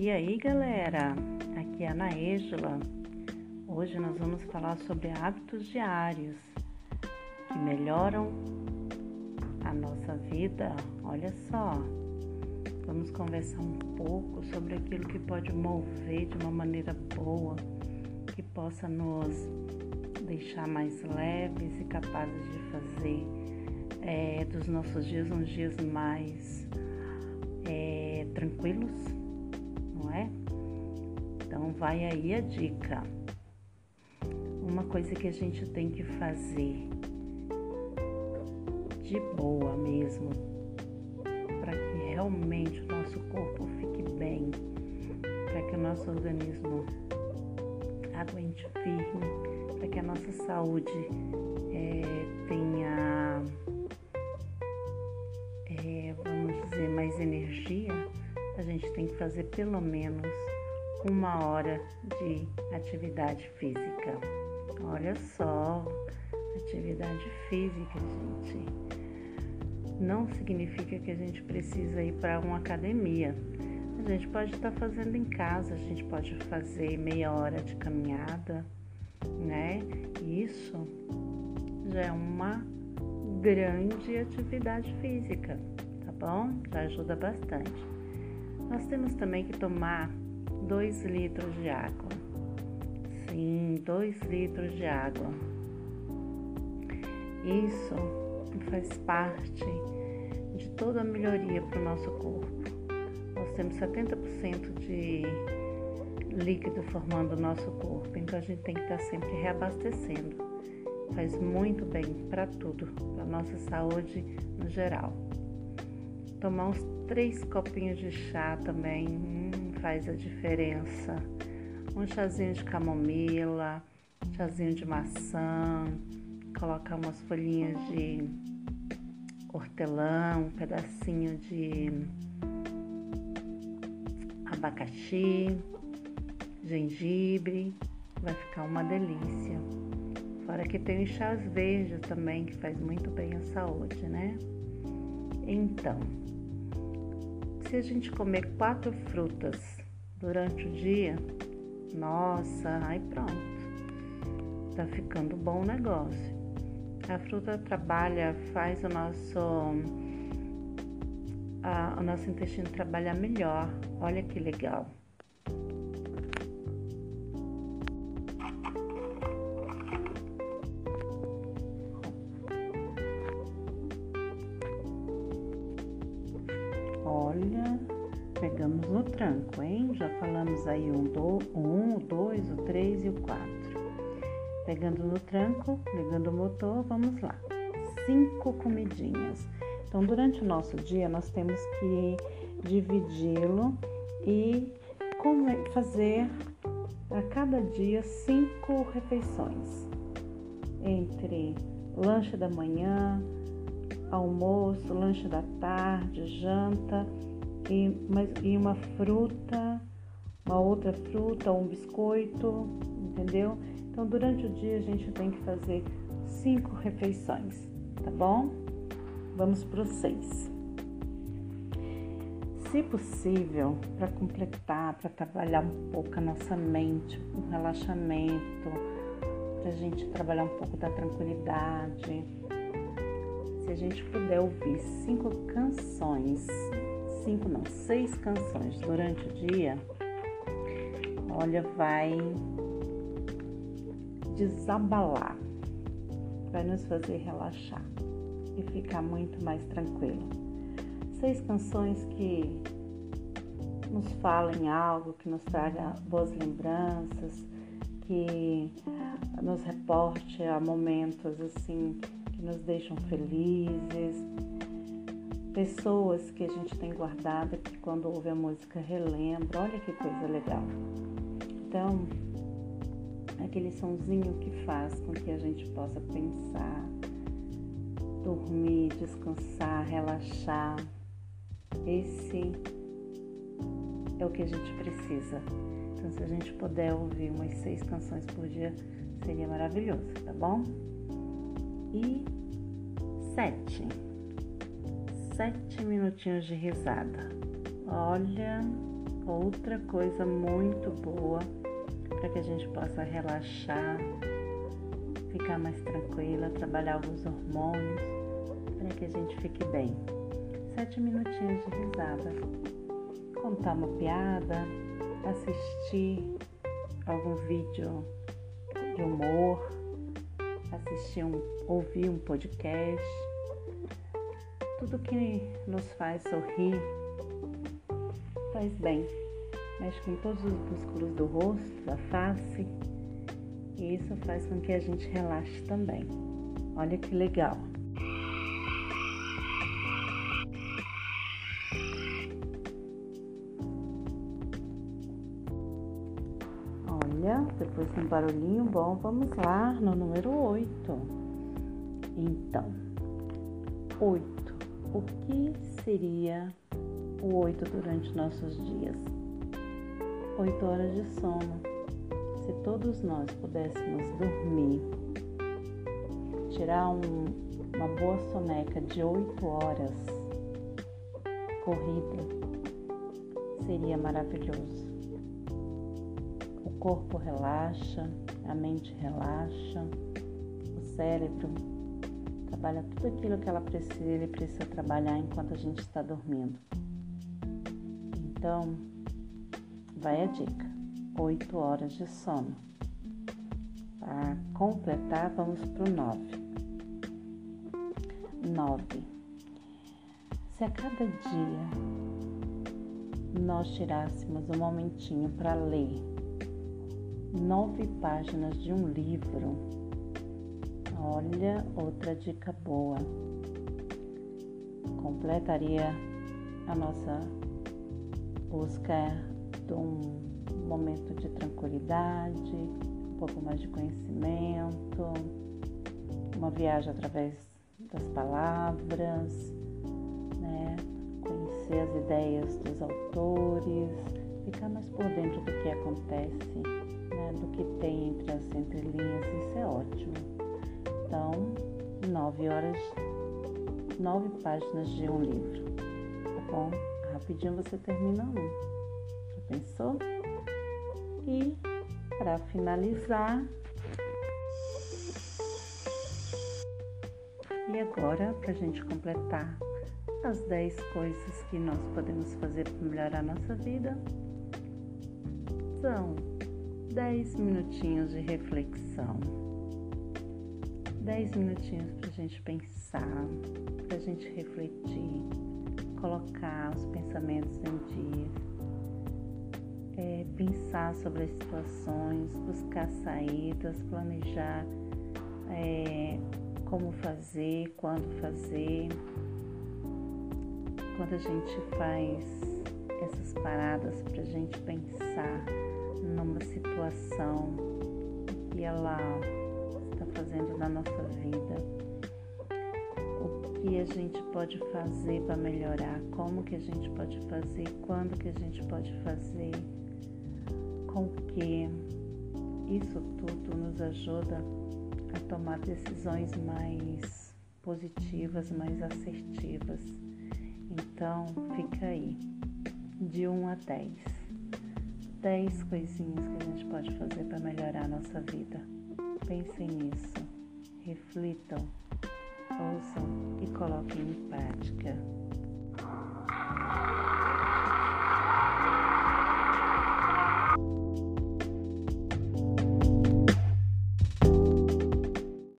E aí, galera? Aqui é a Ângela. Hoje nós vamos falar sobre hábitos diários que melhoram a nossa vida. Olha só. Vamos conversar um pouco sobre aquilo que pode mover de uma maneira boa, que possa nos deixar mais leves e capazes de fazer é, dos nossos dias uns dias mais é, tranquilos? Então vai aí a dica. Uma coisa que a gente tem que fazer de boa mesmo, para que realmente o nosso corpo fique bem, para que o nosso organismo aguente firme, para que a nossa saúde é, tenha, é, vamos dizer, mais energia a gente tem que fazer pelo menos uma hora de atividade física. Olha só, atividade física, gente. Não significa que a gente precisa ir para uma academia. A gente pode estar fazendo em casa, a gente pode fazer meia hora de caminhada, né? Isso já é uma grande atividade física, tá bom? Já ajuda bastante. Nós temos também que tomar 2 litros de água. Sim, 2 litros de água. Isso faz parte de toda a melhoria para o nosso corpo. Nós temos 70% de líquido formando o nosso corpo, então a gente tem que estar sempre reabastecendo. Faz muito bem para tudo, para a nossa saúde no geral. Tomar uns três copinhos de chá também hum, faz a diferença. Um chazinho de camomila, chazinho de maçã, colocar umas folhinhas de hortelã, um pedacinho de abacaxi, gengibre, vai ficar uma delícia. Fora que tem os chás verdes também, que faz muito bem à saúde, né? Então, se a gente comer quatro frutas durante o dia, nossa, aí pronto, tá ficando bom o negócio. A fruta trabalha, faz o nosso, a, o nosso intestino trabalhar melhor. Olha que legal. Pegamos no tranco, hein? Já falamos aí um, do, um, o dois, o três e o quatro. Pegando no tranco, ligando o motor, vamos lá. Cinco comidinhas. Então, durante o nosso dia, nós temos que dividi-lo e fazer a cada dia cinco refeições entre lanche da manhã, almoço, lanche da tarde, janta e, mas, e uma fruta, uma outra fruta, um biscoito, entendeu? Então durante o dia a gente tem que fazer cinco refeições, tá bom? Vamos para os seis. Se possível, para completar, para trabalhar um pouco a nossa mente, o relaxamento, para a gente trabalhar um pouco da tranquilidade, se a gente puder ouvir cinco canções, cinco não, seis canções durante o dia, olha, vai desabalar, vai nos fazer relaxar e ficar muito mais tranquilo. Seis canções que nos falem algo, que nos traga boas lembranças, que nos reporte a momentos assim que nos deixam felizes, pessoas que a gente tem guardada que quando ouve a música relembra, olha que coisa legal. Então, aquele sonzinho que faz com que a gente possa pensar, dormir, descansar, relaxar. Esse é o que a gente precisa. Então, se a gente puder ouvir umas seis canções por dia, seria maravilhoso, tá bom? e sete. Sete minutinhos de risada. Olha, outra coisa muito boa para que a gente possa relaxar, ficar mais tranquila, trabalhar alguns hormônios, para que a gente fique bem. Sete minutinhos de risada. Contar uma piada, assistir algum vídeo de humor, assistir um, ouvir um podcast, tudo que nos faz sorrir faz bem. Mexe com todos os músculos do rosto, da face, e isso faz com que a gente relaxe também. Olha que legal. Olha, depois de um barulhinho bom, vamos lá no número 8. Então, 8. O que seria o 8 durante nossos dias? 8 horas de sono. Se todos nós pudéssemos dormir, tirar um, uma boa soneca de 8 horas corrida, seria maravilhoso corpo relaxa, a mente relaxa, o cérebro trabalha tudo aquilo que ela precisa, ele precisa trabalhar enquanto a gente está dormindo. Então, vai a dica: 8 horas de sono. Para completar, vamos para o 9. 9. Se a cada dia nós tirássemos um momentinho para ler nove páginas de um livro. Olha, outra dica boa. Completaria a nossa busca de um momento de tranquilidade, um pouco mais de conhecimento, uma viagem através das palavras, né? conhecer as ideias dos autores, ficar mais por dentro do que acontece do que tem entre as entrelinhas, isso é ótimo. Então, nove horas, nove páginas de um livro, tá bom? Rapidinho você termina um. Já pensou? E para finalizar, e agora para a gente completar as 10 coisas que nós podemos fazer para melhorar a nossa vida, são 10 minutinhos de reflexão. 10 minutinhos para a gente pensar, para a gente refletir, colocar os pensamentos em dia, é, pensar sobre as situações, buscar saídas, planejar é, como fazer, quando fazer. Quando a gente faz essas paradas para a gente pensar numa situação que ela fazendo na nossa vida, o que a gente pode fazer para melhorar, como que a gente pode fazer, quando que a gente pode fazer, com que isso tudo nos ajuda a tomar decisões mais positivas, mais assertivas. Então, fica aí, de 1 a 10. 10 coisinhas que a gente pode fazer para melhorar a nossa vida. Pensem nisso, reflitam, ouçam e coloquem em prática.